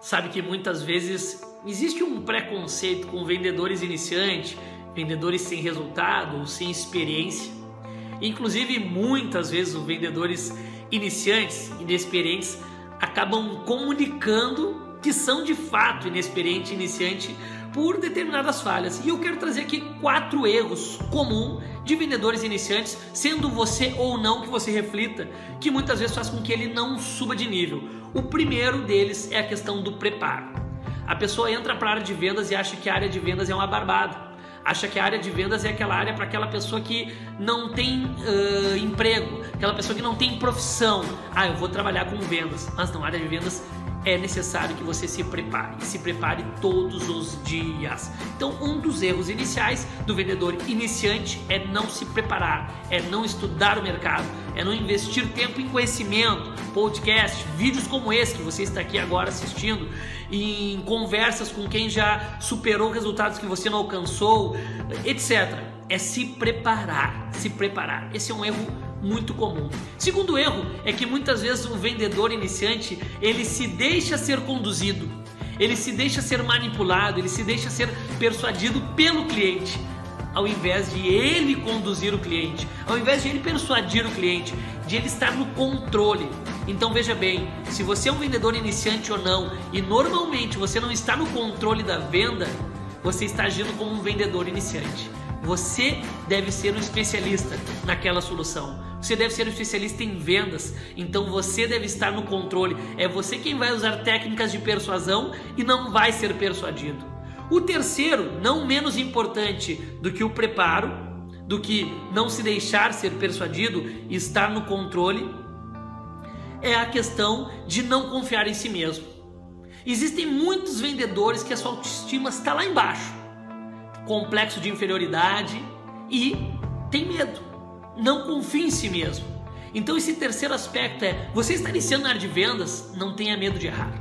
sabe que muitas vezes existe um preconceito com vendedores iniciantes, vendedores sem resultado ou sem experiência. Inclusive, muitas vezes os vendedores iniciantes, inexperientes, acabam comunicando que são de fato inexperiente, iniciante por determinadas falhas. E eu quero trazer aqui quatro erros comuns de vendedores iniciantes, sendo você ou não que você reflita, que muitas vezes faz com que ele não suba de nível. O primeiro deles é a questão do preparo. A pessoa entra para a área de vendas e acha que a área de vendas é uma barbada acha que a área de vendas é aquela área para aquela pessoa que não tem uh, emprego, aquela pessoa que não tem profissão. Ah, eu vou trabalhar com vendas. Mas não, a área de vendas é necessário que você se prepare, se prepare todos os dias. Então, um dos erros iniciais do vendedor iniciante é não se preparar, é não estudar o mercado, é não investir tempo em conhecimento, podcast, vídeos como esse que você está aqui agora assistindo, em conversas com quem já superou resultados que você não alcançou, etc. É se preparar, se preparar. Esse é um erro muito comum. Segundo erro é que muitas vezes o vendedor iniciante ele se deixa ser conduzido, ele se deixa ser manipulado, ele se deixa ser persuadido pelo cliente, ao invés de ele conduzir o cliente, ao invés de ele persuadir o cliente, de ele estar no controle. Então veja bem, se você é um vendedor iniciante ou não, e normalmente você não está no controle da venda, você está agindo como um vendedor iniciante. Você deve ser um especialista naquela solução. Você deve ser um especialista em vendas, então você deve estar no controle. É você quem vai usar técnicas de persuasão e não vai ser persuadido. O terceiro, não menos importante do que o preparo, do que não se deixar ser persuadido e estar no controle, é a questão de não confiar em si mesmo. Existem muitos vendedores que a sua autoestima está lá embaixo, complexo de inferioridade e tem medo não confie em si mesmo. Então esse terceiro aspecto é, você está iniciando na área de vendas, não tenha medo de errar.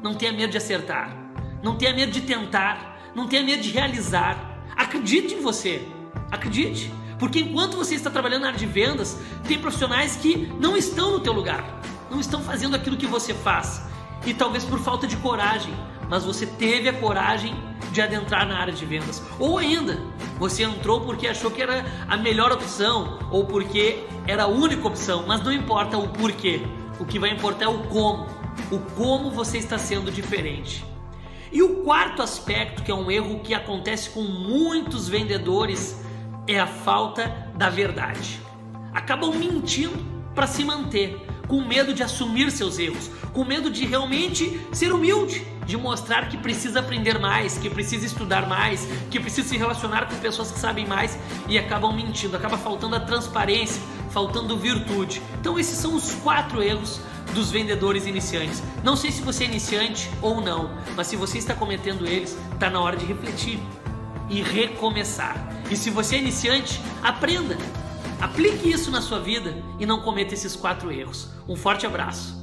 Não tenha medo de acertar. Não tenha medo de tentar. Não tenha medo de realizar. Acredite em você. Acredite. Porque enquanto você está trabalhando na área de vendas, tem profissionais que não estão no teu lugar. Não estão fazendo aquilo que você faz. E talvez por falta de coragem, mas você teve a coragem de adentrar na área de vendas. Ou ainda, você entrou porque achou que era a melhor opção ou porque era a única opção, mas não importa o porquê. O que vai importar é o como. O como você está sendo diferente. E o quarto aspecto, que é um erro que acontece com muitos vendedores, é a falta da verdade. Acabam mentindo para se manter, com medo de assumir seus erros, com medo de realmente ser humilde de mostrar que precisa aprender mais, que precisa estudar mais, que precisa se relacionar com pessoas que sabem mais e acabam mentindo, acaba faltando a transparência, faltando virtude. Então esses são os quatro erros dos vendedores iniciantes. Não sei se você é iniciante ou não, mas se você está cometendo eles, está na hora de refletir e recomeçar. E se você é iniciante, aprenda. Aplique isso na sua vida e não cometa esses quatro erros. Um forte abraço.